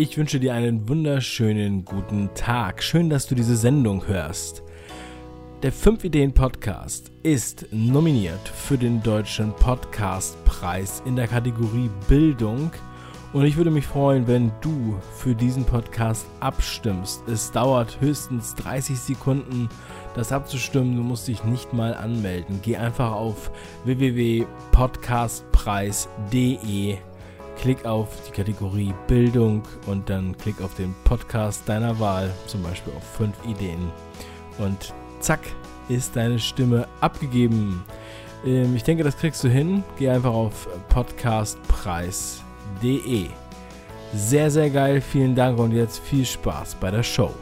Ich wünsche dir einen wunderschönen guten Tag. Schön, dass du diese Sendung hörst. Der 5 Ideen Podcast ist nominiert für den Deutschen Podcastpreis in der Kategorie Bildung. Und ich würde mich freuen, wenn du für diesen Podcast abstimmst. Es dauert höchstens 30 Sekunden, das abzustimmen. Du musst dich nicht mal anmelden. Geh einfach auf www.podcastpreis.de klick auf die Kategorie Bildung und dann klick auf den Podcast deiner Wahl, zum Beispiel auf 5 Ideen. Und zack, ist deine Stimme abgegeben. Ähm, ich denke, das kriegst du hin. Geh einfach auf podcastpreis.de. Sehr, sehr geil. Vielen Dank und jetzt viel Spaß bei der Show.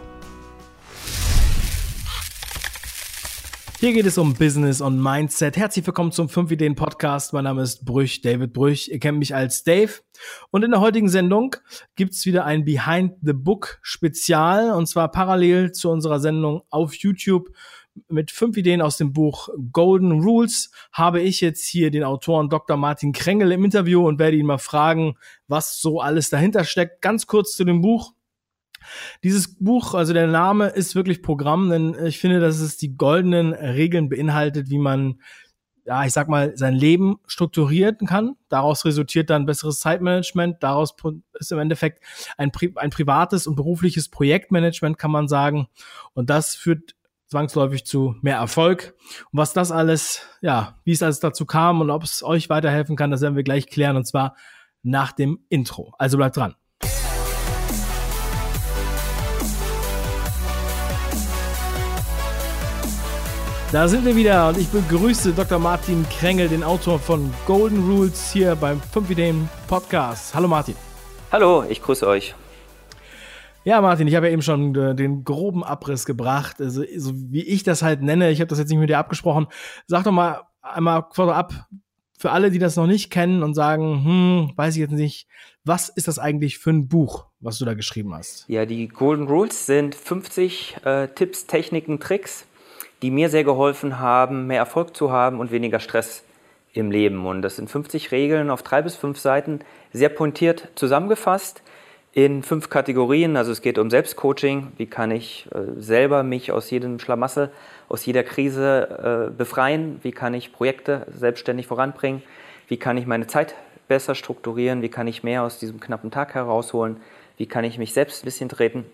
Hier geht es um Business und Mindset. Herzlich willkommen zum 5 Ideen Podcast. Mein Name ist Brüch, David Brüch. Ihr kennt mich als Dave. Und in der heutigen Sendung gibt's wieder ein Behind the Book Spezial und zwar parallel zu unserer Sendung auf YouTube mit fünf Ideen aus dem Buch Golden Rules habe ich jetzt hier den Autoren Dr. Martin Krengel im Interview und werde ihn mal fragen, was so alles dahinter steckt. Ganz kurz zu dem Buch. Dieses Buch, also der Name ist wirklich Programm, denn ich finde, dass es die goldenen Regeln beinhaltet, wie man, ja, ich sag mal, sein Leben strukturieren kann. Daraus resultiert dann besseres Zeitmanagement. Daraus ist im Endeffekt ein, ein privates und berufliches Projektmanagement, kann man sagen. Und das führt zwangsläufig zu mehr Erfolg. Und was das alles, ja, wie es alles dazu kam und ob es euch weiterhelfen kann, das werden wir gleich klären und zwar nach dem Intro. Also bleibt dran. Da sind wir wieder und ich begrüße Dr. Martin Krengel, den Autor von Golden Rules hier beim 5 Ideen Podcast. Hallo Martin. Hallo, ich grüße euch. Ja, Martin, ich habe ja eben schon äh, den groben Abriss gebracht, also so wie ich das halt nenne. Ich habe das jetzt nicht mit dir abgesprochen. Sag doch mal einmal vorab für alle, die das noch nicht kennen und sagen, hm, weiß ich jetzt nicht, was ist das eigentlich für ein Buch, was du da geschrieben hast? Ja, die Golden Rules sind 50 äh, Tipps, Techniken, Tricks die mir sehr geholfen haben, mehr Erfolg zu haben und weniger Stress im Leben. Und das sind 50 Regeln auf drei bis fünf Seiten, sehr pointiert zusammengefasst in fünf Kategorien. Also es geht um Selbstcoaching, wie kann ich äh, selber mich aus jedem Schlamassel, aus jeder Krise äh, befreien, wie kann ich Projekte selbstständig voranbringen, wie kann ich meine Zeit besser strukturieren, wie kann ich mehr aus diesem knappen Tag herausholen, wie kann ich mich selbst ein bisschen treten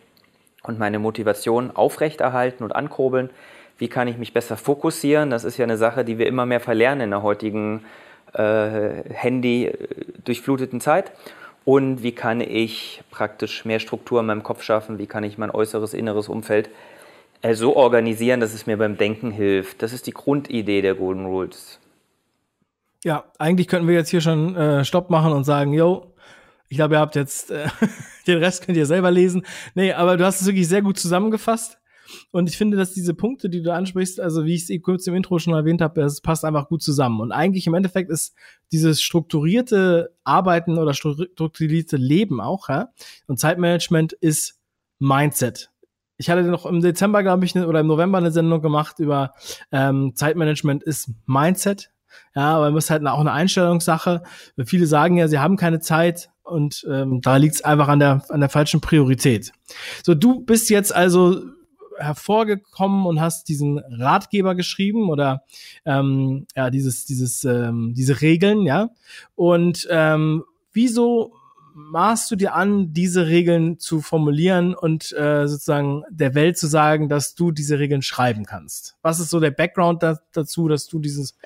und meine Motivation aufrechterhalten und ankurbeln, wie kann ich mich besser fokussieren. Das ist ja eine Sache, die wir immer mehr verlernen in der heutigen äh, Handy-durchfluteten Zeit. Und wie kann ich praktisch mehr Struktur in meinem Kopf schaffen? Wie kann ich mein äußeres, inneres Umfeld äh, so organisieren, dass es mir beim Denken hilft? Das ist die Grundidee der Golden Rules. Ja, eigentlich könnten wir jetzt hier schon äh, Stopp machen und sagen, yo, ich glaube, ihr habt jetzt äh, den Rest könnt ihr selber lesen. Nee, aber du hast es wirklich sehr gut zusammengefasst. Und ich finde, dass diese Punkte, die du ansprichst, also wie ich es kurz im Intro schon erwähnt habe, es passt einfach gut zusammen. Und eigentlich im Endeffekt ist dieses strukturierte Arbeiten oder strukturierte Leben auch, ja, und Zeitmanagement ist Mindset. Ich hatte noch im Dezember, glaube ich, ne, oder im November eine Sendung gemacht über ähm, Zeitmanagement ist Mindset. Ja, aber es ist halt auch eine Einstellungssache. Viele sagen ja, sie haben keine Zeit und ähm, da liegt es einfach an der, an der falschen Priorität. So, du bist jetzt also hervorgekommen und hast diesen Ratgeber geschrieben oder ähm, ja dieses dieses ähm, diese Regeln ja und ähm, wieso maßt du dir an, diese Regeln zu formulieren und äh, sozusagen der Welt zu sagen, dass du diese Regeln schreiben kannst? Was ist so der Background da, dazu, dass du dieses,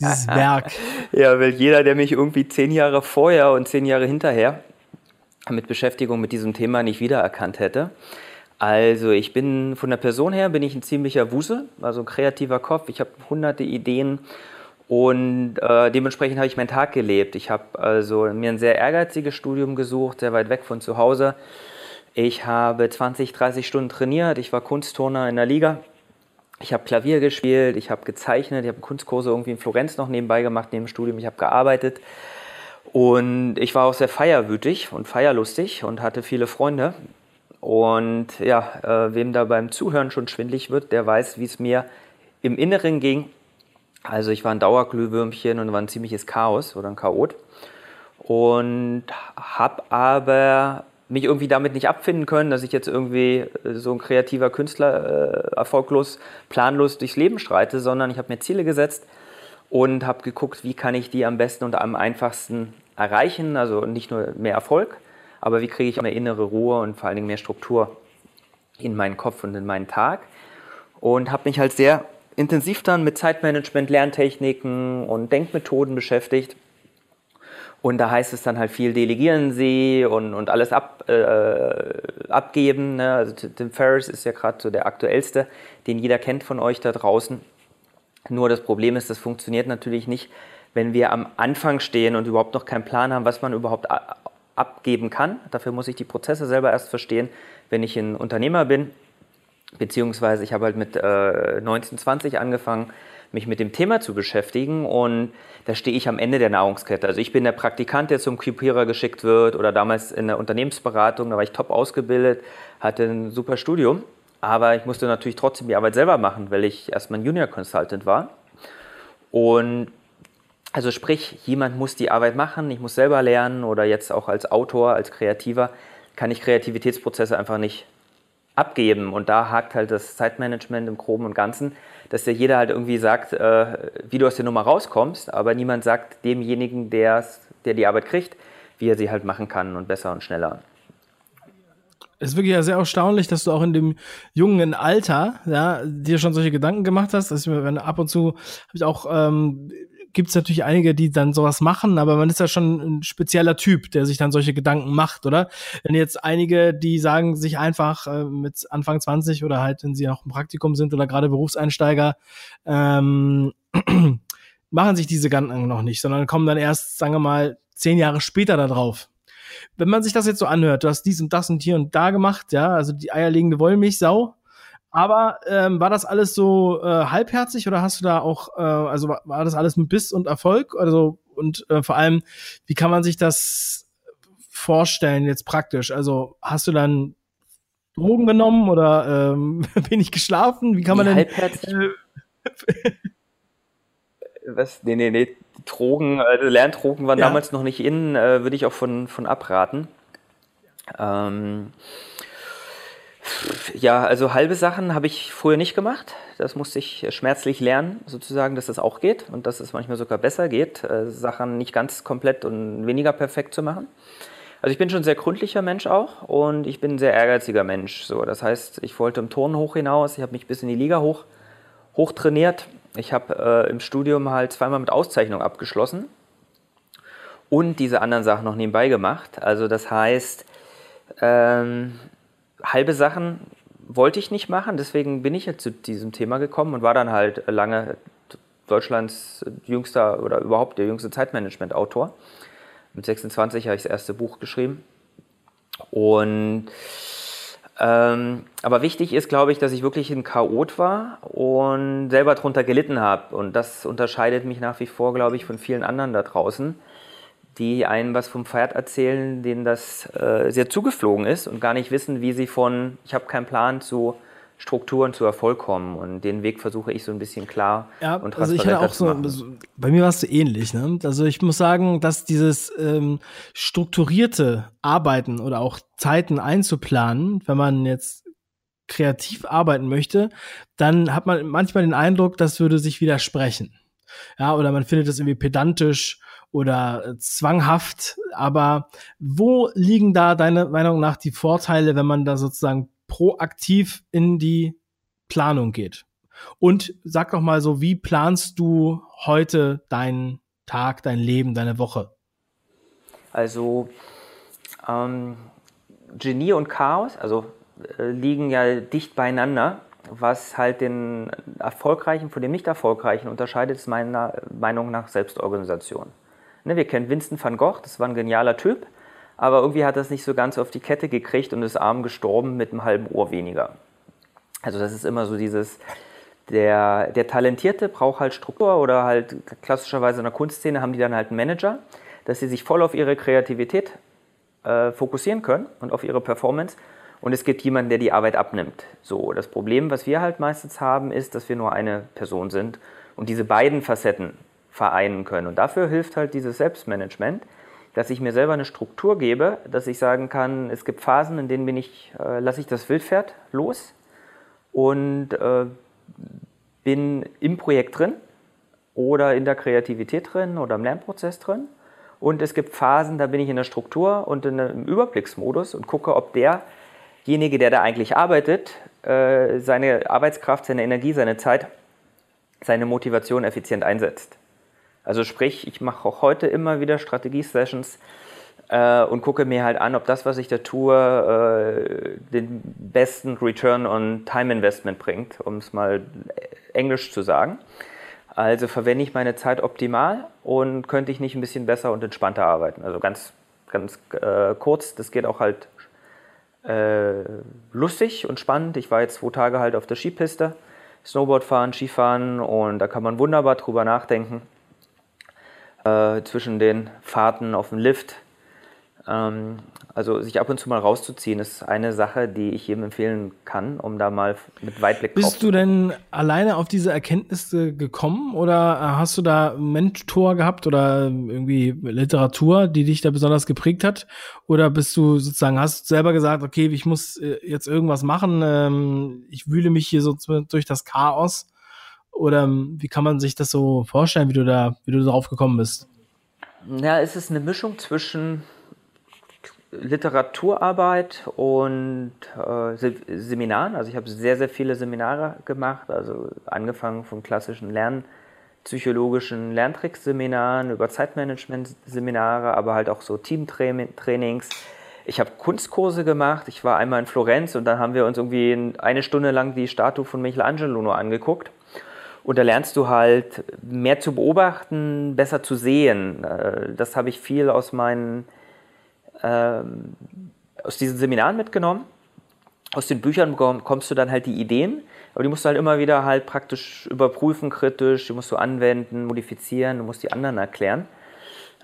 dieses Werk? Ja, weil jeder, der mich irgendwie zehn Jahre vorher und zehn Jahre hinterher mit Beschäftigung mit diesem Thema nicht wiedererkannt hätte. Also ich bin von der Person her bin ich ein ziemlicher Wusel, also ein kreativer Kopf. Ich habe hunderte Ideen und äh, dementsprechend habe ich meinen Tag gelebt. Ich habe also mir ein sehr ehrgeiziges Studium gesucht, sehr weit weg von zu Hause. Ich habe 20, 30 Stunden trainiert. Ich war Kunstturner in der Liga. Ich habe Klavier gespielt, ich habe gezeichnet, ich habe Kunstkurse irgendwie in Florenz noch nebenbei gemacht, neben dem Studium. Ich habe gearbeitet. Und ich war auch sehr feierwütig und feierlustig und hatte viele Freunde. Und ja, äh, wem da beim Zuhören schon schwindlig wird, der weiß, wie es mir im Inneren ging. Also ich war ein Dauerglühwürmchen und war ein ziemliches Chaos oder ein Chaot. Und habe aber mich irgendwie damit nicht abfinden können, dass ich jetzt irgendwie äh, so ein kreativer Künstler äh, erfolglos, planlos durchs Leben streite, sondern ich habe mir Ziele gesetzt und habe geguckt, wie kann ich die am besten und am einfachsten erreichen. Also nicht nur mehr Erfolg, aber wie kriege ich mehr innere Ruhe und vor allen Dingen mehr Struktur in meinen Kopf und in meinen Tag. Und habe mich halt sehr intensiv dann mit Zeitmanagement, Lerntechniken und Denkmethoden beschäftigt und da heißt es dann halt viel delegieren Sie und, und alles ab, äh, abgeben. Ne? Also Tim Ferriss ist ja gerade so der aktuellste, den jeder kennt von euch da draußen. Nur das Problem ist, das funktioniert natürlich nicht, wenn wir am Anfang stehen und überhaupt noch keinen Plan haben, was man überhaupt abgeben kann. Dafür muss ich die Prozesse selber erst verstehen, wenn ich ein Unternehmer bin. Beziehungsweise ich habe halt mit äh, 19, 20 angefangen, mich mit dem Thema zu beschäftigen und da stehe ich am Ende der Nahrungskette. Also ich bin der Praktikant, der zum Cupierer geschickt wird oder damals in der Unternehmensberatung, da war ich top ausgebildet, hatte ein super Studium, aber ich musste natürlich trotzdem die Arbeit selber machen, weil ich erstmal ein Junior Consultant war. Und also sprich, jemand muss die Arbeit machen, ich muss selber lernen oder jetzt auch als Autor, als Kreativer kann ich Kreativitätsprozesse einfach nicht abgeben. Und da hakt halt das Zeitmanagement im Groben und Ganzen, dass ja jeder halt irgendwie sagt, äh, wie du aus der Nummer rauskommst, aber niemand sagt demjenigen, der die Arbeit kriegt, wie er sie halt machen kann und besser und schneller. Es ist wirklich ja sehr erstaunlich, dass du auch in dem jungen Alter ja, dir schon solche Gedanken gemacht hast. Dass ich, wenn ab und zu habe ich auch ähm, gibt es natürlich einige, die dann sowas machen, aber man ist ja schon ein spezieller Typ, der sich dann solche Gedanken macht, oder? Wenn jetzt einige, die sagen sich einfach äh, mit Anfang 20 oder halt, wenn sie noch im Praktikum sind oder gerade Berufseinsteiger, ähm, machen sich diese Gedanken noch nicht, sondern kommen dann erst, sagen wir mal, zehn Jahre später da drauf. Wenn man sich das jetzt so anhört, du hast dies und das und hier und da gemacht, ja, also die eierlegende Wollmilchsau, aber ähm, war das alles so äh, halbherzig oder hast du da auch, äh, also war, war das alles mit Biss und Erfolg? Also und äh, vor allem, wie kann man sich das vorstellen jetzt praktisch? Also hast du dann Drogen genommen oder ähm, wenig geschlafen? Wie kann man denn? Halbherzig. Äh, was? Nee, nee, nee. Drogen, also Lerndrogen waren ja. damals noch nicht in, äh, würde ich auch von, von abraten. Ähm, ja, also halbe Sachen habe ich früher nicht gemacht. Das musste ich schmerzlich lernen, sozusagen, dass das auch geht und dass es manchmal sogar besser geht, äh, Sachen nicht ganz komplett und weniger perfekt zu machen. Also ich bin schon ein sehr gründlicher Mensch auch und ich bin ein sehr ehrgeiziger Mensch. So, das heißt, ich wollte im Turnen hoch hinaus, ich habe mich bis in die Liga hoch, hoch trainiert. Ich habe äh, im Studium halt zweimal mit Auszeichnung abgeschlossen und diese anderen Sachen noch nebenbei gemacht. Also das heißt, ähm, halbe Sachen wollte ich nicht machen, deswegen bin ich jetzt zu diesem Thema gekommen und war dann halt lange Deutschlands jüngster oder überhaupt der jüngste Zeitmanagement-Autor. Mit 26 habe ich das erste Buch geschrieben. Und ähm, aber wichtig ist, glaube ich, dass ich wirklich ein Chaot war und selber darunter gelitten habe. Und das unterscheidet mich nach wie vor, glaube ich, von vielen anderen da draußen die einem was vom Pferd erzählen, denen das äh, sehr zugeflogen ist und gar nicht wissen, wie sie von ich habe keinen Plan zu Strukturen zu Erfolg kommen. Und den Weg versuche ich so ein bisschen klar ja, und transparent also ich hatte auch so, also bei mir war es so ähnlich. Ne? Also ich muss sagen, dass dieses ähm, strukturierte Arbeiten oder auch Zeiten einzuplanen, wenn man jetzt kreativ arbeiten möchte, dann hat man manchmal den Eindruck, das würde sich widersprechen. Ja, oder man findet es irgendwie pedantisch oder äh, zwanghaft. Aber wo liegen da deiner Meinung nach die Vorteile, wenn man da sozusagen proaktiv in die Planung geht? Und sag doch mal so, wie planst du heute deinen Tag, dein Leben, deine Woche? Also ähm, Genie und Chaos, also äh, liegen ja dicht beieinander. Was halt den erfolgreichen von dem nicht erfolgreichen unterscheidet, ist meiner Meinung nach Selbstorganisation. Ne, wir kennen Vincent van Gogh, das war ein genialer Typ, aber irgendwie hat es nicht so ganz auf die Kette gekriegt und ist arm gestorben mit einem halben Ohr weniger. Also das ist immer so dieses, der, der Talentierte braucht halt Struktur oder halt klassischerweise in der Kunstszene haben die dann halt einen Manager, dass sie sich voll auf ihre Kreativität äh, fokussieren können und auf ihre Performance. Und es gibt jemanden, der die Arbeit abnimmt. So, das Problem, was wir halt meistens haben, ist, dass wir nur eine Person sind. Und diese beiden Facetten, vereinen können. Und dafür hilft halt dieses Selbstmanagement, dass ich mir selber eine Struktur gebe, dass ich sagen kann, es gibt Phasen, in denen bin ich, äh, lasse ich das Wildpferd los und äh, bin im Projekt drin oder in der Kreativität drin oder im Lernprozess drin. Und es gibt Phasen, da bin ich in der Struktur und in einem Überblicksmodus und gucke, ob derjenige, der da eigentlich arbeitet, äh, seine Arbeitskraft, seine Energie, seine Zeit, seine Motivation effizient einsetzt. Also sprich, ich mache auch heute immer wieder Strategie-Sessions äh, und gucke mir halt an, ob das, was ich da tue, äh, den besten Return on Time Investment bringt, um es mal englisch zu sagen. Also verwende ich meine Zeit optimal und könnte ich nicht ein bisschen besser und entspannter arbeiten. Also ganz, ganz äh, kurz, das geht auch halt äh, lustig und spannend. Ich war jetzt zwei Tage halt auf der Skipiste, Snowboard fahren, Skifahren und da kann man wunderbar drüber nachdenken. Äh, zwischen den Fahrten auf dem Lift ähm, also sich ab und zu mal rauszuziehen, ist eine Sache, die ich jedem empfehlen kann, um da mal mit Weitblick Bist du denn alleine auf diese Erkenntnisse gekommen oder hast du da Mentor gehabt oder irgendwie Literatur, die dich da besonders geprägt hat? Oder bist du sozusagen, hast du selber gesagt, okay, ich muss äh, jetzt irgendwas machen, ähm, ich wühle mich hier so durch das Chaos? Oder ähm, wie kann man sich das so vorstellen, wie du da, wie du darauf gekommen bist? Ja, es ist eine Mischung zwischen Literaturarbeit und äh, Seminaren. Also ich habe sehr, sehr viele Seminare gemacht, also angefangen von klassischen lernpsychologischen Lerntrickseminaren über Zeitmanagement-Seminare, aber halt auch so Teamtrainings. Ich habe Kunstkurse gemacht. Ich war einmal in Florenz und dann haben wir uns irgendwie eine Stunde lang die Statue von Michelangelo nur angeguckt. Und da lernst du halt mehr zu beobachten, besser zu sehen. Äh, das habe ich viel aus meinen ähm, aus diesen Seminaren mitgenommen. Aus den Büchern bekommst du dann halt die Ideen, aber die musst du halt immer wieder halt praktisch überprüfen, kritisch, die musst du anwenden, modifizieren, du musst die anderen erklären.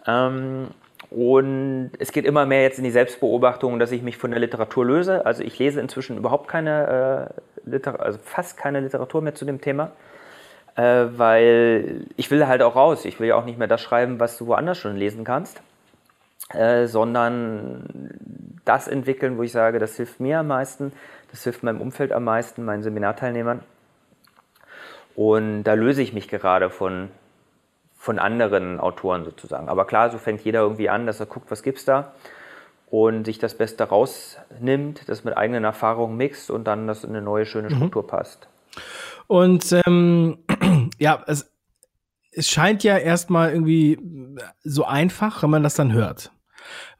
Ähm, und es geht immer mehr jetzt in die Selbstbeobachtung, dass ich mich von der Literatur löse. Also ich lese inzwischen überhaupt keine, äh, also fast keine Literatur mehr zu dem Thema, äh, weil ich will halt auch raus. Ich will ja auch nicht mehr das schreiben, was du woanders schon lesen kannst. Äh, sondern das entwickeln, wo ich sage, das hilft mir am meisten, das hilft meinem Umfeld am meisten, meinen Seminarteilnehmern. Und da löse ich mich gerade von, von anderen Autoren sozusagen. Aber klar, so fängt jeder irgendwie an, dass er guckt, was gibt's da und sich das Beste rausnimmt, das mit eigenen Erfahrungen mixt und dann das in eine neue, schöne mhm. Struktur mhm. passt. Und ähm, ja, es, es scheint ja erstmal irgendwie so einfach, wenn man das dann hört.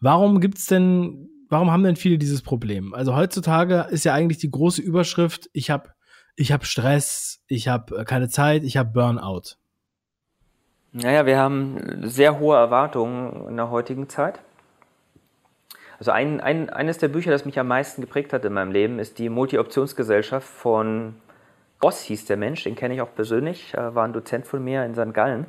Warum gibt's denn, warum haben denn viele dieses Problem? Also heutzutage ist ja eigentlich die große Überschrift, ich habe ich hab Stress, ich habe äh, keine Zeit, ich habe Burnout. Naja, wir haben sehr hohe Erwartungen in der heutigen Zeit. Also ein, ein, eines der Bücher, das mich am meisten geprägt hat in meinem Leben, ist die Multi-Optionsgesellschaft von Boss hieß der Mensch, den kenne ich auch persönlich, äh, war ein Dozent von mir in St. Gallen.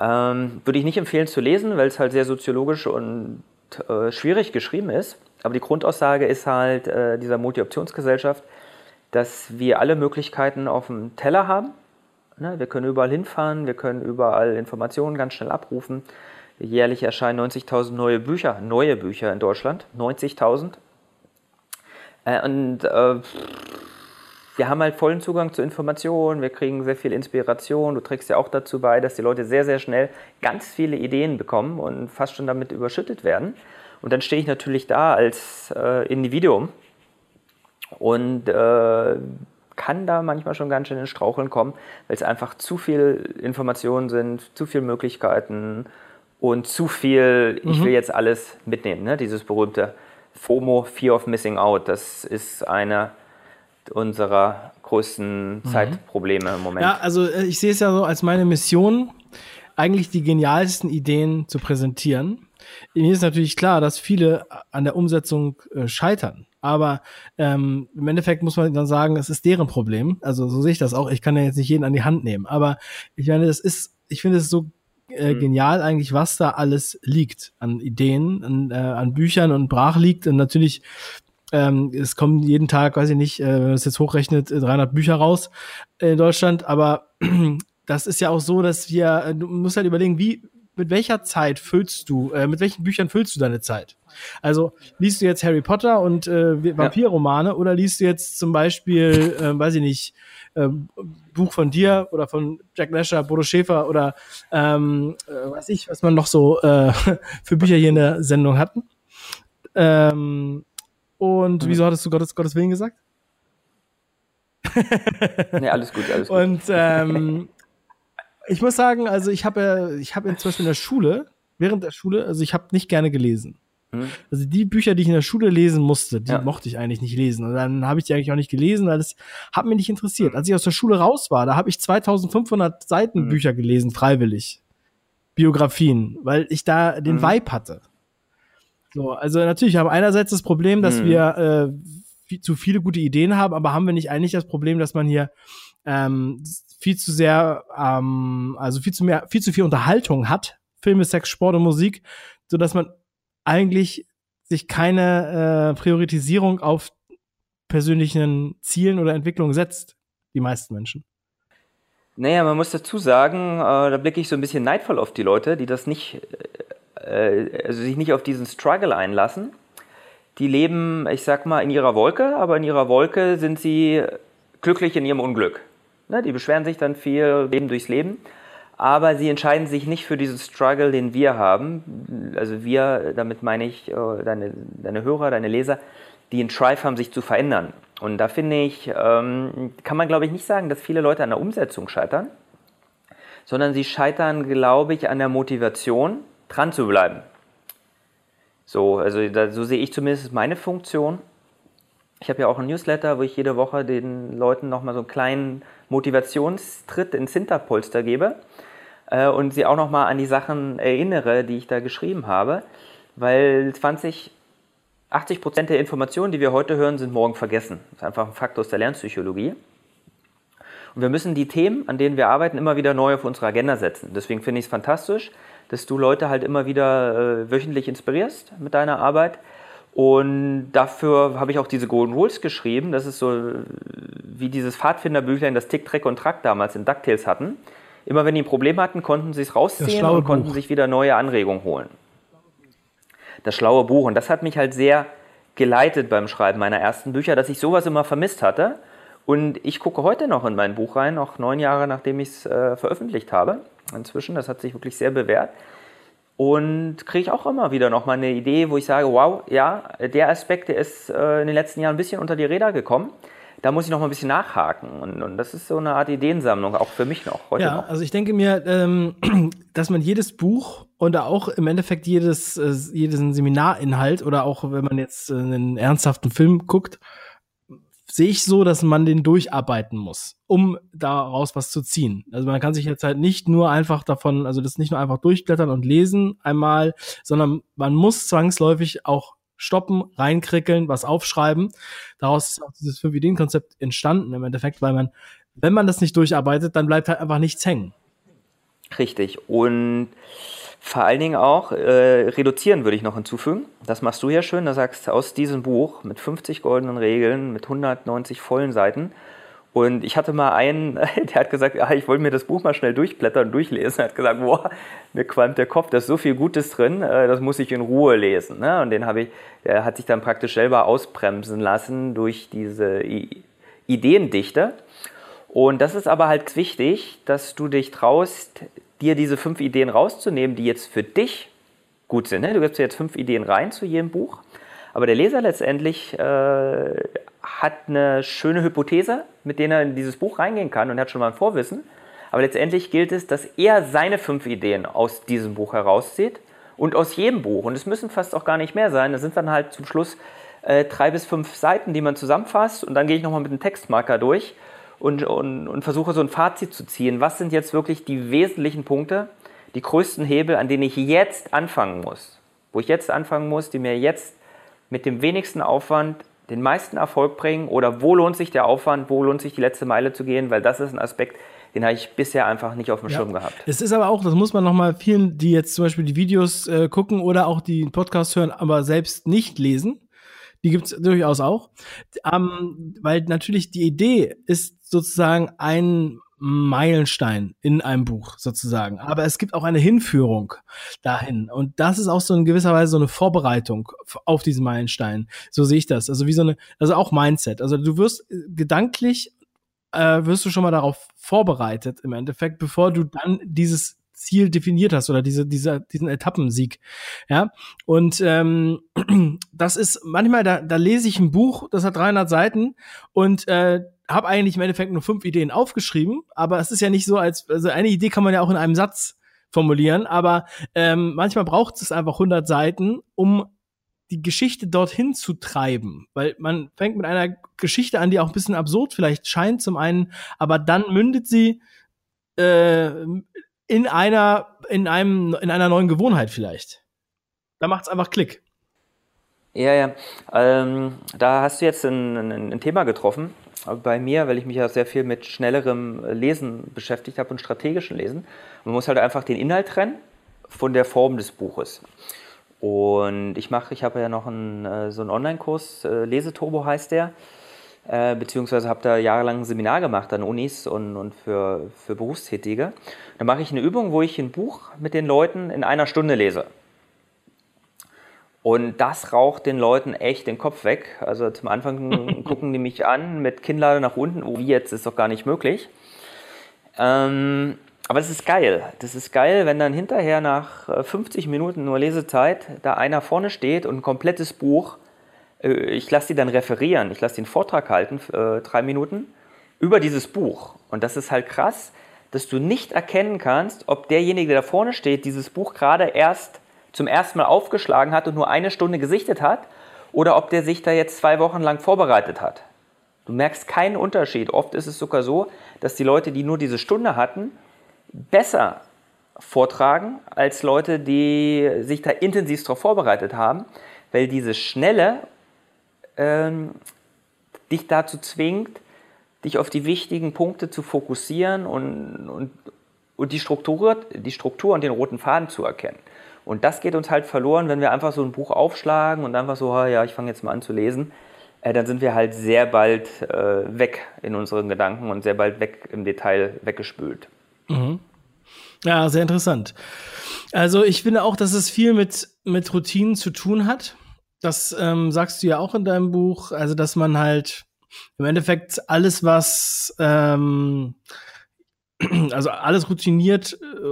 Ähm, würde ich nicht empfehlen zu lesen, weil es halt sehr soziologisch und äh, schwierig geschrieben ist. Aber die Grundaussage ist halt äh, dieser Multi-Optionsgesellschaft, dass wir alle Möglichkeiten auf dem Teller haben. Ne? Wir können überall hinfahren, wir können überall Informationen ganz schnell abrufen. Jährlich erscheinen 90.000 neue Bücher, neue Bücher in Deutschland, 90.000. Äh, und äh, wir haben halt vollen Zugang zu Informationen, wir kriegen sehr viel Inspiration. Du trägst ja auch dazu bei, dass die Leute sehr, sehr schnell ganz viele Ideen bekommen und fast schon damit überschüttet werden. Und dann stehe ich natürlich da als äh, Individuum und äh, kann da manchmal schon ganz schön in Straucheln kommen, weil es einfach zu viel Informationen sind, zu viele Möglichkeiten und zu viel, mhm. ich will jetzt alles mitnehmen. Ne? Dieses berühmte FOMO, Fear of Missing Out, das ist eine unserer größten mhm. Zeitprobleme im Moment. Ja, also äh, ich sehe es ja so als meine Mission, eigentlich die genialsten Ideen zu präsentieren. Mir ist natürlich klar, dass viele an der Umsetzung äh, scheitern. Aber ähm, im Endeffekt muss man dann sagen, es ist deren Problem. Also so sehe ich das auch. Ich kann ja jetzt nicht jeden an die Hand nehmen. Aber ich meine, das ist, ich finde es so äh, mhm. genial eigentlich, was da alles liegt an Ideen, an, äh, an Büchern und brach liegt. Und natürlich ähm, es kommen jeden Tag, weiß ich nicht, äh, wenn man es jetzt hochrechnet, 300 äh, Bücher raus in Deutschland. Aber das ist ja auch so, dass wir, äh, du musst halt überlegen, wie, mit welcher Zeit füllst du, äh, mit welchen Büchern füllst du deine Zeit? Also liest du jetzt Harry Potter und äh, Vampirromane ja. oder liest du jetzt zum Beispiel, äh, weiß ich nicht, äh, Buch von dir oder von Jack Lasher, Bodo Schäfer oder ähm, äh, weiß ich, was man noch so äh, für Bücher hier in der Sendung hatten. Ähm, und mhm. wieso hattest du Gottes, Gottes Willen gesagt? nee, alles gut, alles gut. Und ähm, ich muss sagen, also ich habe ich habe zum Beispiel in der Schule, während der Schule, also ich habe nicht gerne gelesen. Hm. Also die Bücher, die ich in der Schule lesen musste, die ja. mochte ich eigentlich nicht lesen. Und dann habe ich die eigentlich auch nicht gelesen, weil das hat mich nicht interessiert. Hm. Als ich aus der Schule raus war, da habe ich 2500 Seiten hm. Bücher gelesen, freiwillig. Biografien, weil ich da den hm. Vibe hatte. So, also natürlich haben einerseits das Problem, dass hm. wir äh, viel, zu viele gute Ideen haben, aber haben wir nicht eigentlich das Problem, dass man hier ähm, viel zu sehr, ähm, also viel zu mehr, viel zu viel Unterhaltung hat, Filme, Sex, Sport und Musik, so dass man eigentlich sich keine äh, Priorisierung auf persönlichen Zielen oder Entwicklungen setzt, die meisten Menschen. Naja, man muss dazu sagen, äh, da blicke ich so ein bisschen neidvoll auf die Leute, die das nicht, äh, also sich nicht auf diesen Struggle einlassen. Die leben, ich sag mal, in ihrer Wolke, aber in ihrer Wolke sind sie glücklich in ihrem Unglück. Ne? Die beschweren sich dann viel, leben durchs Leben aber sie entscheiden sich nicht für diesen Struggle, den wir haben. Also wir, damit meine ich äh, deine, deine Hörer, deine Leser, die einen Drive haben, sich zu verändern. Und da finde ich, ähm, kann man glaube ich nicht sagen, dass viele Leute an der Umsetzung scheitern, sondern sie scheitern, glaube ich, an der Motivation, dran zu bleiben. So, also da, so sehe ich zumindest meine Funktion. Ich habe ja auch ein Newsletter, wo ich jede Woche den Leuten nochmal so einen kleinen Motivationstritt ins Hinterpolster gebe äh, und sie auch nochmal an die Sachen erinnere, die ich da geschrieben habe, weil 20, 80 Prozent der Informationen, die wir heute hören, sind morgen vergessen. Das ist einfach ein Fakt aus der Lernpsychologie. Und wir müssen die Themen, an denen wir arbeiten, immer wieder neu auf unsere Agenda setzen. Deswegen finde ich es fantastisch, dass du Leute halt immer wieder äh, wöchentlich inspirierst mit deiner Arbeit. Und dafür habe ich auch diese Golden Rules geschrieben. Das ist so wie dieses Pfadfinderbüchlein, das Tick, Track und Track damals in DuckTales hatten. Immer wenn die ein Problem hatten, konnten sie es rausziehen und konnten Buch. sich wieder neue Anregungen holen. Das schlaue Buch. Und das hat mich halt sehr geleitet beim Schreiben meiner ersten Bücher, dass ich sowas immer vermisst hatte. Und ich gucke heute noch in mein Buch rein, auch neun Jahre nachdem ich es äh, veröffentlicht habe. Inzwischen, das hat sich wirklich sehr bewährt. Und kriege ich auch immer wieder noch mal eine Idee, wo ich sage, wow, ja, der Aspekt, der ist äh, in den letzten Jahren ein bisschen unter die Räder gekommen da muss ich noch mal ein bisschen nachhaken. Und, und, das ist so eine Art Ideensammlung, auch für mich noch. Heute ja, noch. also ich denke mir, ähm, dass man jedes Buch und auch im Endeffekt jedes, äh, jeden Seminarinhalt oder auch wenn man jetzt einen ernsthaften Film guckt, sehe ich so, dass man den durcharbeiten muss, um daraus was zu ziehen. Also man kann sich jetzt halt nicht nur einfach davon, also das nicht nur einfach durchblättern und lesen einmal, sondern man muss zwangsläufig auch stoppen, reinkrickeln, was aufschreiben. Daraus ist auch dieses Fünf-Ideen-Konzept entstanden im Endeffekt, weil man, wenn man das nicht durcharbeitet, dann bleibt halt einfach nichts hängen. Richtig. Und vor allen Dingen auch äh, reduzieren würde ich noch hinzufügen. Das machst du ja schön. Da sagst aus diesem Buch mit 50 goldenen Regeln, mit 190 vollen Seiten, und ich hatte mal einen, der hat gesagt, ah, ich wollte mir das Buch mal schnell durchblättern und durchlesen. Er hat gesagt, boah, mir qualmt der Kopf, da ist so viel Gutes drin, äh, das muss ich in Ruhe lesen. Ne? Und den habe ich, der hat sich dann praktisch selber ausbremsen lassen durch diese Ideendichte. Und das ist aber halt wichtig, dass du dich traust, dir diese fünf Ideen rauszunehmen, die jetzt für dich gut sind. Ne? Du gibst jetzt fünf Ideen rein zu jedem Buch. Aber der Leser letztendlich äh, hat eine schöne Hypothese, mit der er in dieses Buch reingehen kann und hat schon mal ein Vorwissen. Aber letztendlich gilt es, dass er seine fünf Ideen aus diesem Buch herauszieht und aus jedem Buch. Und es müssen fast auch gar nicht mehr sein. Das sind dann halt zum Schluss äh, drei bis fünf Seiten, die man zusammenfasst. Und dann gehe ich nochmal mit einem Textmarker durch und, und, und versuche so ein Fazit zu ziehen. Was sind jetzt wirklich die wesentlichen Punkte, die größten Hebel, an denen ich jetzt anfangen muss? Wo ich jetzt anfangen muss, die mir jetzt mit dem wenigsten Aufwand den meisten Erfolg bringen oder wo lohnt sich der Aufwand, wo lohnt sich die letzte Meile zu gehen, weil das ist ein Aspekt, den habe ich bisher einfach nicht auf dem ja. Schirm gehabt. Es ist aber auch, das muss man nochmal vielen, die jetzt zum Beispiel die Videos äh, gucken oder auch die Podcasts hören, aber selbst nicht lesen. Die gibt es durchaus auch. Ähm, weil natürlich die Idee ist sozusagen ein Meilenstein in einem Buch sozusagen. Aber es gibt auch eine Hinführung dahin. Und das ist auch so in gewisser Weise so eine Vorbereitung auf diesen Meilenstein. So sehe ich das. Also wie so eine, also auch Mindset. Also du wirst äh, gedanklich, äh, wirst du schon mal darauf vorbereitet im Endeffekt, bevor du dann dieses Ziel definiert hast oder diese, dieser, diesen Etappensieg. Ja, und ähm, das ist manchmal, da, da lese ich ein Buch, das hat 300 Seiten und äh, habe eigentlich im Endeffekt nur fünf Ideen aufgeschrieben, aber es ist ja nicht so, als also eine Idee kann man ja auch in einem Satz formulieren, aber ähm, manchmal braucht es einfach 100 Seiten, um die Geschichte dorthin zu treiben, weil man fängt mit einer Geschichte an, die auch ein bisschen absurd vielleicht scheint zum einen, aber dann mündet sie äh, in einer, in einem, in einer neuen Gewohnheit vielleicht. Da macht es einfach Klick. Ja, ja. Ähm, da hast du jetzt ein, ein, ein, Thema getroffen bei mir, weil ich mich ja sehr viel mit schnellerem Lesen beschäftigt habe und strategischen Lesen. Man muss halt einfach den Inhalt trennen von der Form des Buches. Und ich mache, ich habe ja noch einen, äh, so einen Online-Kurs, äh, Leseturbo heißt der äh, beziehungsweise habe da jahrelang ein Seminar gemacht an Unis und, und für, für Berufstätige. Da mache ich eine Übung, wo ich ein Buch mit den Leuten in einer Stunde lese. Und das raucht den Leuten echt den Kopf weg. Also zum Anfang gucken die mich an mit Kinnlade nach unten. Oh, wie jetzt ist doch gar nicht möglich. Ähm, aber es ist geil. Das ist geil, wenn dann hinterher nach 50 äh, Minuten nur Lesezeit da einer vorne steht und ein komplettes Buch ich lasse die dann referieren, ich lasse den Vortrag halten, äh, drei Minuten, über dieses Buch. Und das ist halt krass, dass du nicht erkennen kannst, ob derjenige, der da vorne steht, dieses Buch gerade erst zum ersten Mal aufgeschlagen hat und nur eine Stunde gesichtet hat, oder ob der sich da jetzt zwei Wochen lang vorbereitet hat. Du merkst keinen Unterschied. Oft ist es sogar so, dass die Leute, die nur diese Stunde hatten, besser vortragen als Leute, die sich da intensiv darauf vorbereitet haben, weil diese schnelle ähm, dich dazu zwingt, dich auf die wichtigen Punkte zu fokussieren und, und, und die, Struktur, die Struktur und den roten Faden zu erkennen. Und das geht uns halt verloren, wenn wir einfach so ein Buch aufschlagen und einfach so, ja, ich fange jetzt mal an zu lesen. Äh, dann sind wir halt sehr bald äh, weg in unseren Gedanken und sehr bald weg im Detail weggespült. Mhm. Ja, sehr interessant. Also ich finde auch, dass es viel mit, mit Routinen zu tun hat. Das ähm, sagst du ja auch in deinem Buch, also dass man halt im Endeffekt alles, was ähm, also alles routiniert, äh,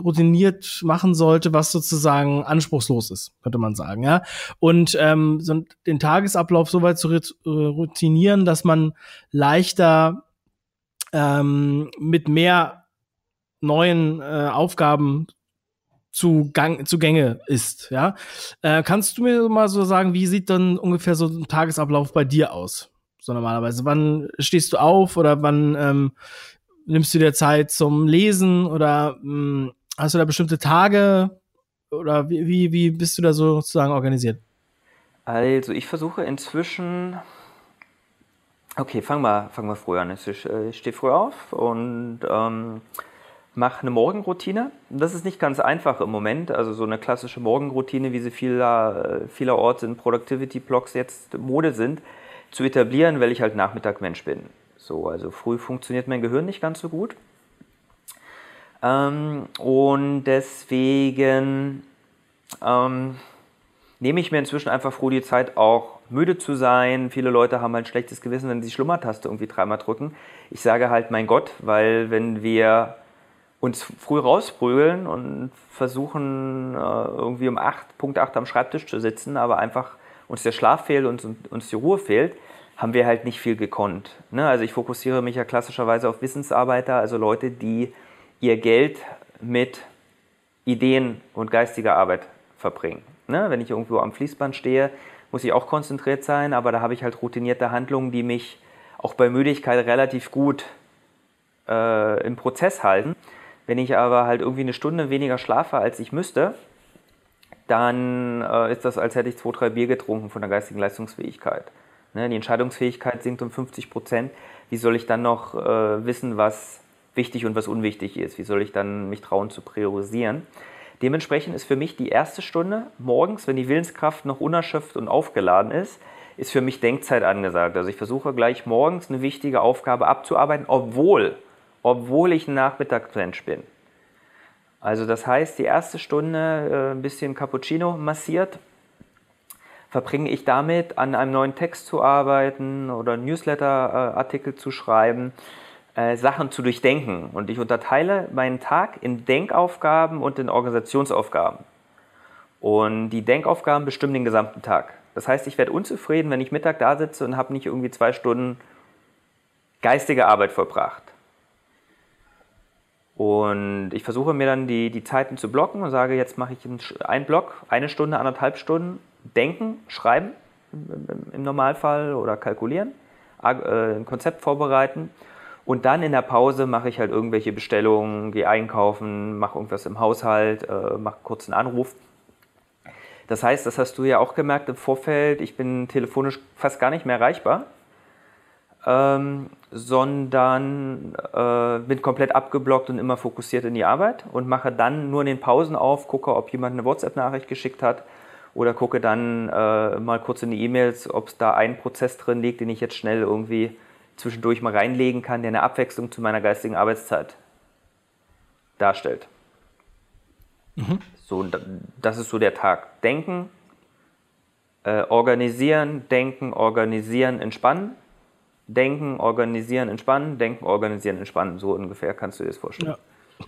routiniert machen sollte, was sozusagen anspruchslos ist, könnte man sagen, ja. Und ähm, so den Tagesablauf so weit zu äh, routinieren, dass man leichter ähm, mit mehr neuen äh, Aufgaben zu Gang, ist, ja. Äh, kannst du mir mal so sagen, wie sieht dann ungefähr so ein Tagesablauf bei dir aus? So normalerweise. Wann stehst du auf oder wann ähm, nimmst du dir Zeit zum Lesen oder mh, hm, hast du da bestimmte Tage oder wie, wie, wie bist du da sozusagen organisiert? Also ich versuche inzwischen Okay, fangen wir, fangen wir früh an. Äh, ich stehe früh auf und ähm, mache eine Morgenroutine. Das ist nicht ganz einfach im Moment. Also so eine klassische Morgenroutine, wie sie vieler, äh, vielerorts in Productivity-Blogs jetzt Mode sind, zu etablieren, weil ich halt Nachmittag-Mensch bin. So, also früh funktioniert mein Gehirn nicht ganz so gut. Ähm, und deswegen ähm, nehme ich mir inzwischen einfach froh die Zeit auch müde zu sein. Viele Leute haben halt schlechtes Gewissen, wenn sie die Schlummertaste irgendwie dreimal drücken. Ich sage halt, mein Gott, weil wenn wir uns früh rausprügeln und versuchen äh, irgendwie um 8, Punkt 8 am Schreibtisch zu sitzen, aber einfach uns der Schlaf fehlt und uns die Ruhe fehlt, haben wir halt nicht viel gekonnt. Ne? Also ich fokussiere mich ja klassischerweise auf Wissensarbeiter, also Leute, die ihr Geld mit Ideen und geistiger Arbeit verbringen. Ne? Wenn ich irgendwo am Fließband stehe, muss ich auch konzentriert sein, aber da habe ich halt routinierte Handlungen, die mich auch bei Müdigkeit relativ gut äh, im Prozess halten. Wenn ich aber halt irgendwie eine Stunde weniger schlafe, als ich müsste, dann äh, ist das, als hätte ich zwei, drei Bier getrunken von der geistigen Leistungsfähigkeit. Ne? Die Entscheidungsfähigkeit sinkt um 50 Prozent. Wie soll ich dann noch äh, wissen, was wichtig und was unwichtig ist? Wie soll ich dann mich trauen zu priorisieren? Dementsprechend ist für mich die erste Stunde morgens, wenn die Willenskraft noch unerschöpft und aufgeladen ist, ist für mich Denkzeit angesagt. Also ich versuche gleich morgens eine wichtige Aufgabe abzuarbeiten, obwohl obwohl ich ein Nachmittagsmensch bin. Also das heißt, die erste Stunde äh, ein bisschen Cappuccino massiert, verbringe ich damit, an einem neuen Text zu arbeiten oder Newsletter-Artikel äh, zu schreiben, äh, Sachen zu durchdenken. Und ich unterteile meinen Tag in Denkaufgaben und in Organisationsaufgaben. Und die Denkaufgaben bestimmen den gesamten Tag. Das heißt, ich werde unzufrieden, wenn ich Mittag da sitze und habe nicht irgendwie zwei Stunden geistige Arbeit vollbracht. Und ich versuche mir dann die, die Zeiten zu blocken und sage, jetzt mache ich einen Block, eine Stunde, anderthalb Stunden, denken, schreiben im Normalfall oder kalkulieren, äh, ein Konzept vorbereiten. Und dann in der Pause mache ich halt irgendwelche Bestellungen, gehe einkaufen, mache irgendwas im Haushalt, äh, mache kurz einen Anruf. Das heißt, das hast du ja auch gemerkt im Vorfeld, ich bin telefonisch fast gar nicht mehr erreichbar ähm, sondern äh, bin komplett abgeblockt und immer fokussiert in die Arbeit und mache dann nur in den Pausen auf, gucke, ob jemand eine WhatsApp-Nachricht geschickt hat oder gucke dann äh, mal kurz in die E-Mails, ob es da einen Prozess drin liegt, den ich jetzt schnell irgendwie zwischendurch mal reinlegen kann, der eine Abwechslung zu meiner geistigen Arbeitszeit darstellt. Mhm. So, das ist so der Tag. Denken, äh, organisieren, denken, organisieren, entspannen Denken, organisieren, entspannen, denken, organisieren, entspannen. So ungefähr kannst du dir das vorstellen. Ja.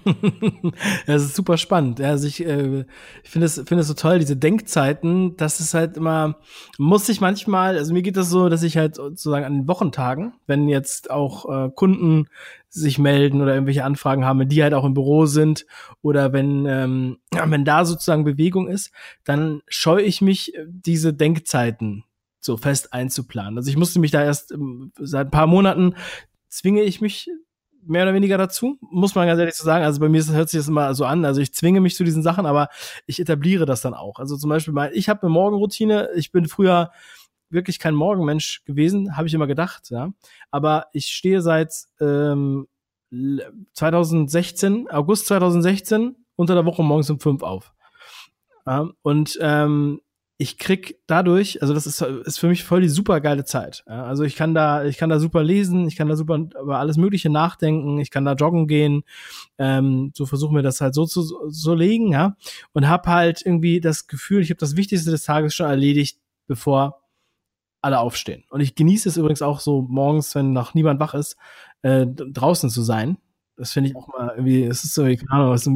das ist super spannend. Also ich, äh, ich finde es, finde es so toll, diese Denkzeiten, das ist halt immer, muss ich manchmal, also mir geht das so, dass ich halt sozusagen an den Wochentagen, wenn jetzt auch äh, Kunden sich melden oder irgendwelche Anfragen haben, die halt auch im Büro sind oder wenn, ähm, wenn da sozusagen Bewegung ist, dann scheue ich mich, diese Denkzeiten so fest einzuplanen. Also ich musste mich da erst ähm, seit ein paar Monaten zwinge ich mich mehr oder weniger dazu, muss man ganz ehrlich so sagen. Also bei mir hört sich das immer so an. Also ich zwinge mich zu diesen Sachen, aber ich etabliere das dann auch. Also zum Beispiel, mein, ich habe eine Morgenroutine. Ich bin früher wirklich kein Morgenmensch gewesen, habe ich immer gedacht, ja. Aber ich stehe seit ähm, 2016, August 2016, unter der Woche morgens um fünf auf. Ja, und ähm, ich krieg dadurch, also das ist, ist für mich voll die super geile Zeit. Also ich kann da, ich kann da super lesen, ich kann da super über alles Mögliche nachdenken, ich kann da joggen gehen, ähm, so versuchen wir das halt so zu so legen, ja, und hab halt irgendwie das Gefühl, ich habe das Wichtigste des Tages schon erledigt, bevor alle aufstehen. Und ich genieße es übrigens auch so morgens, wenn noch niemand wach ist, äh, draußen zu sein. Das finde ich auch mal irgendwie, es ist so, keine Ahnung, was,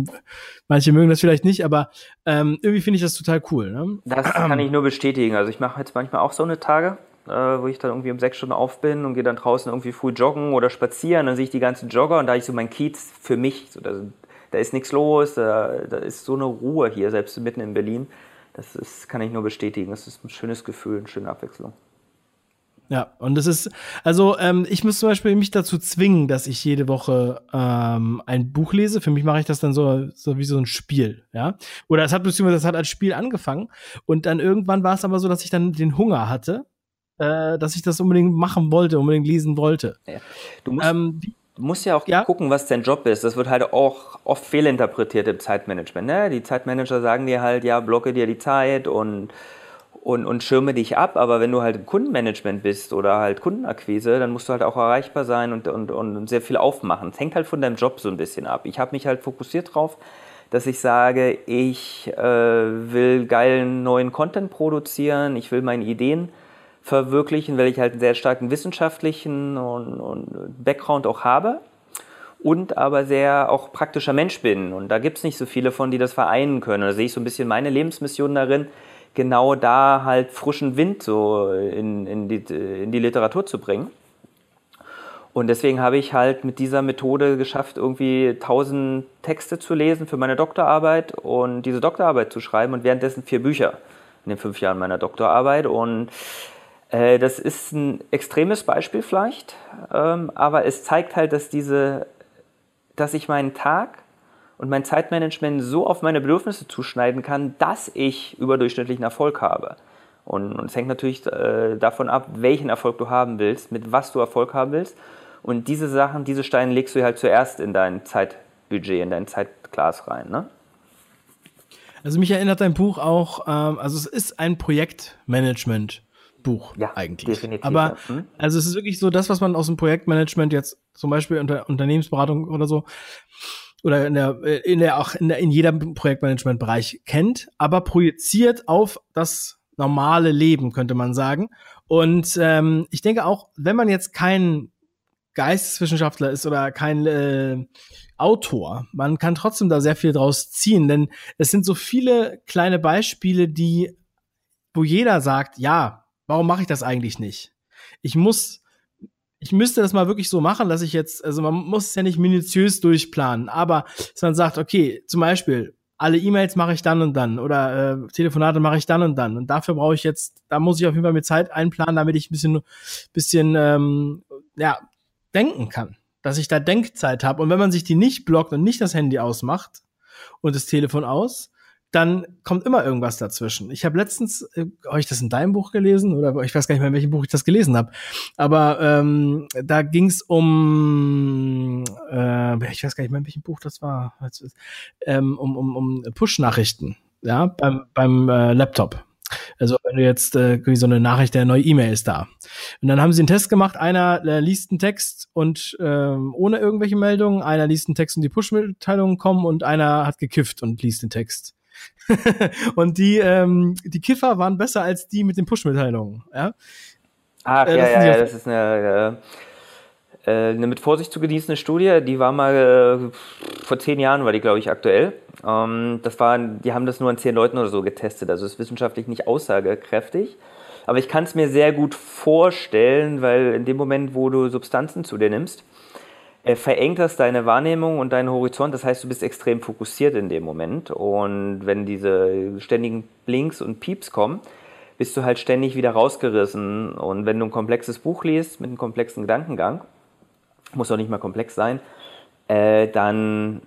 manche mögen das vielleicht nicht, aber ähm, irgendwie finde ich das total cool. Ne? Das kann ich nur bestätigen. Also ich mache jetzt manchmal auch so eine Tage, äh, wo ich dann irgendwie um sechs Stunden auf bin und gehe dann draußen irgendwie früh joggen oder spazieren. Dann sehe ich die ganzen Jogger und da ich so mein Kiez für mich, so, da, da ist nichts los, da, da ist so eine Ruhe hier, selbst mitten in Berlin. Das ist, kann ich nur bestätigen. Das ist ein schönes Gefühl, eine schöne Abwechslung. Ja, und das ist, also ähm, ich muss zum Beispiel mich dazu zwingen, dass ich jede Woche ähm, ein Buch lese. Für mich mache ich das dann so, so wie so ein Spiel, ja. Oder es hat beziehungsweise das hat als Spiel angefangen und dann irgendwann war es aber so, dass ich dann den Hunger hatte, äh, dass ich das unbedingt machen wollte, unbedingt lesen wollte. Ja. Du musst, ähm, Du musst ja auch ja? gucken, was dein Job ist. Das wird halt auch oft fehlinterpretiert im Zeitmanagement. Ne? Die Zeitmanager sagen dir halt, ja, blocke dir die Zeit und und, und schirme dich ab, aber wenn du halt im Kundenmanagement bist oder halt Kundenakquise, dann musst du halt auch erreichbar sein und, und, und sehr viel aufmachen. Es hängt halt von deinem Job so ein bisschen ab. Ich habe mich halt fokussiert drauf, dass ich sage, ich äh, will geilen neuen Content produzieren, ich will meine Ideen verwirklichen, weil ich halt einen sehr starken wissenschaftlichen und, und Background auch habe und aber sehr auch praktischer Mensch bin. Und da gibt es nicht so viele von, die das vereinen können. Da sehe ich so ein bisschen meine Lebensmission darin, genau da halt frischen Wind so in, in, die, in die Literatur zu bringen. Und deswegen habe ich halt mit dieser Methode geschafft, irgendwie tausend Texte zu lesen für meine Doktorarbeit und diese Doktorarbeit zu schreiben und währenddessen vier Bücher in den fünf Jahren meiner Doktorarbeit. Und äh, das ist ein extremes Beispiel vielleicht, ähm, aber es zeigt halt, dass diese, dass ich meinen Tag und mein Zeitmanagement so auf meine Bedürfnisse zuschneiden kann, dass ich überdurchschnittlichen Erfolg habe. Und, und es hängt natürlich äh, davon ab, welchen Erfolg du haben willst, mit was du Erfolg haben willst. Und diese Sachen, diese Steine legst du halt zuerst in dein Zeitbudget, in dein Zeitglas rein. Ne? Also mich erinnert dein Buch auch, ähm, also es ist ein Projektmanagement. Buch Ja, eigentlich. definitiv, Aber ja. Hm? also es ist wirklich so das, was man aus dem Projektmanagement jetzt zum Beispiel unter Unternehmensberatung oder so oder in der in der auch in der in jedem Projektmanagementbereich kennt, aber projiziert auf das normale Leben könnte man sagen. Und ähm, ich denke auch, wenn man jetzt kein Geisteswissenschaftler ist oder kein äh, Autor, man kann trotzdem da sehr viel draus ziehen, denn es sind so viele kleine Beispiele, die, wo jeder sagt, ja, warum mache ich das eigentlich nicht? Ich muss, ich müsste das mal wirklich so machen, dass ich jetzt, also man muss es ja nicht minutiös durchplanen, aber dass man sagt, okay, zum Beispiel, alle E-Mails mache ich dann und dann oder äh, Telefonate mache ich dann und dann und dafür brauche ich jetzt, da muss ich auf jeden Fall mit Zeit einplanen, damit ich ein bisschen, bisschen, ähm, ja, denken kann, dass ich da Denkzeit habe. Und wenn man sich die nicht blockt und nicht das Handy ausmacht und das Telefon aus, dann kommt immer irgendwas dazwischen. Ich habe letztens, äh, habe ich das in deinem Buch gelesen oder ich weiß gar nicht mehr, in welchem Buch ich das gelesen habe, aber ähm, da ging es um, äh, ich weiß gar nicht mehr, in welchem Buch das war, ähm, um, um, um Push-Nachrichten, ja, beim, beim äh, Laptop. Also wenn du jetzt äh, so eine Nachricht, der neue E-Mail ist da. Und dann haben sie einen Test gemacht, einer äh, liest einen Text und ähm, ohne irgendwelche Meldungen, einer liest einen Text und die Push-Mitteilungen kommen und einer hat gekifft und liest den Text. und die, ähm, die Kiffer waren besser als die mit den Push-Mitteilungen. Ja? Ach, Äh, ja, ja, ja- das ist eine, äh, eine mit Vorsicht zu genießende Studie, die war mal, äh, vor zehn Jahren war die, glaube ich, aktuell. Ähm, das waren, die haben das nur an zehn Leuten oder so getestet, also ist wissenschaftlich nicht aussagekräftig. Aber ich kann es mir sehr gut vorstellen, weil in dem Moment, wo du Substanzen zu dir nimmst, äh, verengt das deine Wahrnehmung und deinen Horizont. Das heißt, du bist extrem fokussiert in dem Moment. Und wenn diese ständigen Blinks und Pieps kommen, bist du halt ständig wieder rausgerissen. Und wenn du ein komplexes Buch liest mit einem komplexen Gedankengang, muss auch nicht mal komplex sein, äh, dann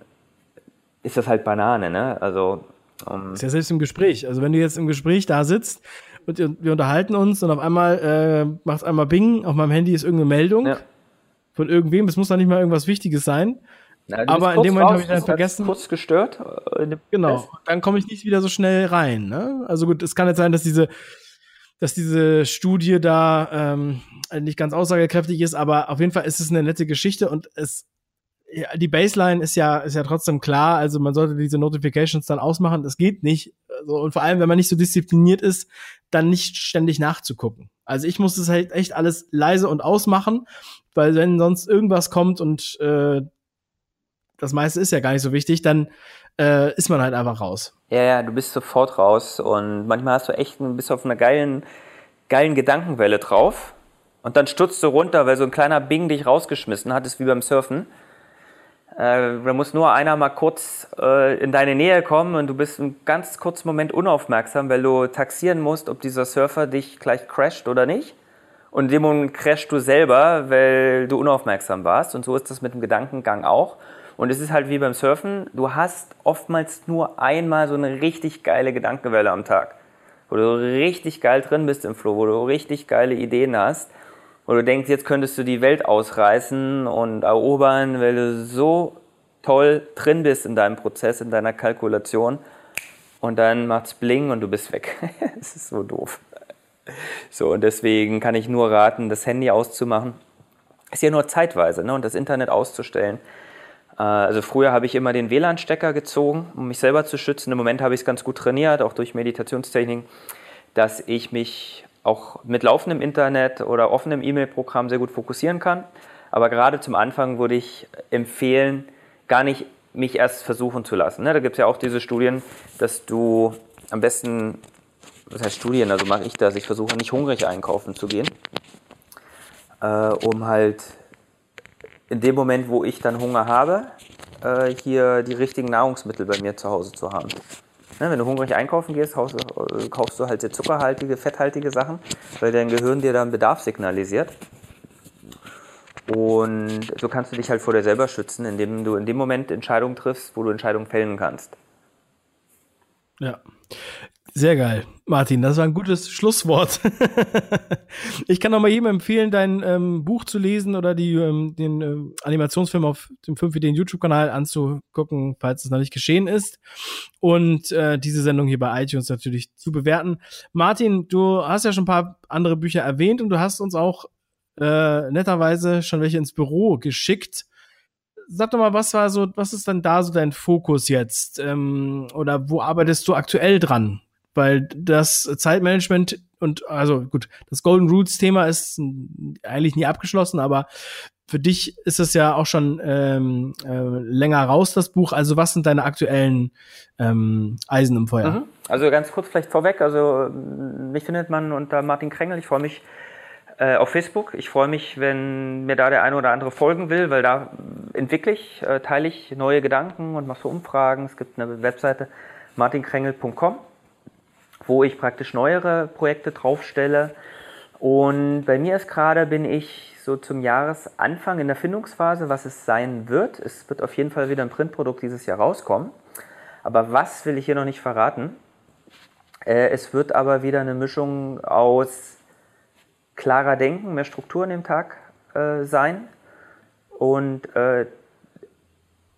ist das halt Banane, ne? Also, ähm, Ist ja selbst im Gespräch. Also wenn du jetzt im Gespräch da sitzt und wir unterhalten uns und auf einmal äh, macht einmal Bing, auf meinem Handy ist irgendeine Meldung ja. Von irgendwem, es muss doch nicht mal irgendwas Wichtiges sein. Na, Aber in dem Moment hab raus, ich dann vergessen- Kurz gestört. äh, Genau. Dann komme ich nicht wieder so schnell rein. Ne? Also gut, es kann jetzt sein, dass diese, dass diese Studie da ähm, nicht ganz aussagekräftig ist, aber auf jeden Fall ist es eine nette Geschichte und es ja, die Baseline ist ja ist ja trotzdem klar. Also man sollte diese Notifications dann ausmachen. Das geht nicht. Also, und vor allem, wenn man nicht so diszipliniert ist, dann nicht ständig nachzugucken. Also ich muss das halt echt alles leise und ausmachen, weil wenn sonst irgendwas kommt und äh, das meiste ist ja gar nicht so wichtig, dann äh, ist man halt einfach raus. Ja, ja, du bist sofort raus und manchmal hast du echt ein, bist auf einer geilen, geilen Gedankenwelle drauf und dann stürzt du runter, weil so ein kleiner Bing dich rausgeschmissen hat, ist wie beim Surfen. Äh, da muss nur einer mal kurz äh, in deine Nähe kommen und du bist einen ganz kurzen Moment unaufmerksam, weil du taxieren musst, ob dieser Surfer dich gleich crasht oder nicht. Und in dem Moment crashst du selber, weil du unaufmerksam warst. Und so ist das mit dem Gedankengang auch. Und es ist halt wie beim Surfen, du hast oftmals nur einmal so eine richtig geile Gedankenwelle am Tag. Wo du richtig geil drin bist im Flow, wo du richtig geile Ideen hast. Wo du denkst, jetzt könntest du die Welt ausreißen und erobern, weil du so toll drin bist in deinem Prozess, in deiner Kalkulation. Und dann macht's bling und du bist weg. Es ist so doof. So, und deswegen kann ich nur raten, das Handy auszumachen. Ist ja nur zeitweise, ne? Und das Internet auszustellen. Äh, Also früher habe ich immer den WLAN-Stecker gezogen, um mich selber zu schützen. Im Moment habe ich es ganz gut trainiert, auch durch Meditationstechniken, dass ich mich auch mit laufendem Internet oder offenem E-Mail-Programm sehr gut fokussieren kann. Aber gerade zum Anfang würde ich empfehlen, gar nicht mich erst versuchen zu lassen. Ne? Da gibt es ja auch diese Studien, dass du am besten, was heißt Studien, also mache ich das, ich versuche nicht hungrig einkaufen zu gehen, äh, um halt in dem Moment, wo ich dann Hunger habe, äh, hier die richtigen Nahrungsmittel bei mir zu Hause zu haben. Ne, wenn du hungrig einkaufen gehst, du- äh, kaufst du halt sehr zuckerhaltige, fetthaltige Sachen, weil dein Gehirn dir dann Bedarf signalisiert. Und so kannst du dich halt vor dir selber schützen, indem du in dem Moment Entscheidungen triffst, wo du Entscheidungen fällen kannst. Ja. Sehr geil. Martin, das war ein gutes Schlusswort. ich kann noch mal jedem empfehlen, dein ähm, Buch zu lesen oder die, ähm, den äh, Animationsfilm auf dem 5 Ideen YouTube-Kanal anzugucken, falls es noch nicht geschehen ist. Und äh, diese Sendung hier bei iTunes natürlich zu bewerten. Martin, du hast ja schon ein paar andere Bücher erwähnt und du hast uns auch äh, netterweise schon welche ins Büro geschickt sag doch mal, was war so, was ist denn da so dein Fokus jetzt? Ähm, oder wo arbeitest du aktuell dran? Weil das Zeitmanagement und also gut, das Golden Roots Thema ist eigentlich nie abgeschlossen, aber für dich ist es ja auch schon ähm, äh, länger raus, das Buch. Also was sind deine aktuellen ähm, Eisen im Feuer? Mhm. Also ganz kurz vielleicht vorweg, also mich findet man unter Martin Krengel. Ich freue mich äh, auf Facebook. Ich freue mich, wenn mir da der eine oder andere folgen will, weil da entwickle ich, äh, teile ich neue Gedanken und mache so Umfragen. Es gibt eine Webseite martinkrengel.com, wo ich praktisch neuere Projekte draufstelle. Und bei mir ist gerade, bin ich so zum Jahresanfang in der Findungsphase, was es sein wird. Es wird auf jeden Fall wieder ein Printprodukt dieses Jahr rauskommen. Aber was will ich hier noch nicht verraten? Äh, es wird aber wieder eine Mischung aus klarer denken, mehr Struktur in dem Tag äh, sein und äh,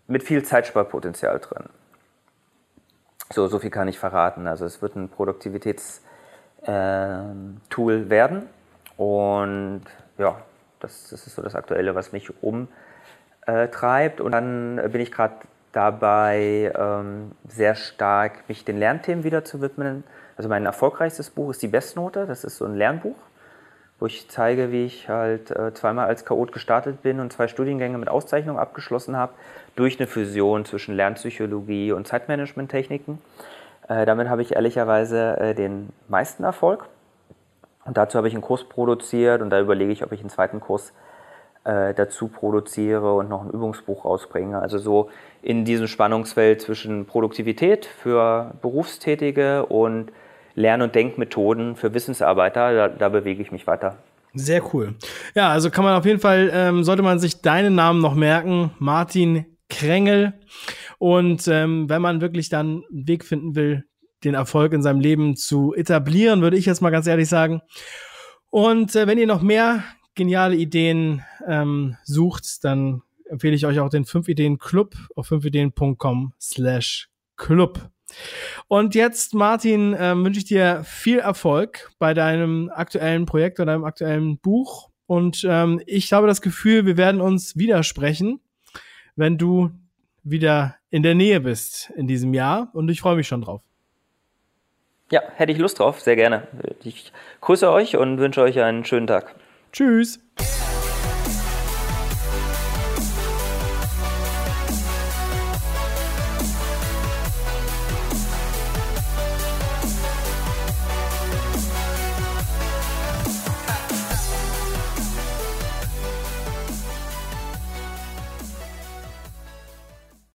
mit viel Zeitsparpotenzial drin. So, so viel kann ich verraten. Also es wird ein Produktivitätstool äh, werden und ja, das, das, ist so das Aktuelle, was mich umtreibt. Und dann bin ich gerade dabei, ähm, sehr stark mich den Lernthemen wieder zu widmen. Also mein erfolgreichstes Buch ist die Bestnote. Das ist so ein Lernbuch wo ich zeige, wie ich halt äh, zweimal als Chaot gestartet bin und zwei Studiengänge mit Auszeichnung abgeschlossen habe, durch eine Fusion zwischen Lernpsychologie und Zeitmanagement-Techniken. Äh, damit habe ich ehrlicherweise äh, den meisten Erfolg. Und dazu habe ich einen Kurs produziert und da überlege ich, ob ich einen zweiten Kurs äh, dazu produziere und noch ein Übungsbuch rausbringe. Also so in diesem Spannungsfeld zwischen Produktivität für Berufstätige und Lern- und Denkmethoden für Wissensarbeiter. Da, da, bewege ich mich weiter. Sehr cool. Ja, also kann man auf jeden Fall, ähm, sollte man sich deinen Namen noch merken, Martin Krängel. Und ähm, wenn man wirklich dann einen Weg finden will, den Erfolg in seinem Leben zu etablieren, würde ich jetzt mal ganz ehrlich sagen. Und äh, wenn ihr noch mehr geniale Ideen ähm, sucht, dann empfehle ich euch auch den 5 Ideen Club auf 5ideen.com slash Club. Und jetzt, Martin, äh, wünsche ich dir viel Erfolg bei deinem aktuellen Projekt oder deinem aktuellen Buch. Und ähm, ich habe das Gefühl, wir werden uns widersprechen, wenn du wieder in der Nähe bist in diesem Jahr. Und ich freue mich schon drauf. Ja, hätte ich Lust drauf, sehr gerne. Ich grüße euch und wünsche euch einen schönen Tag. Tschüss.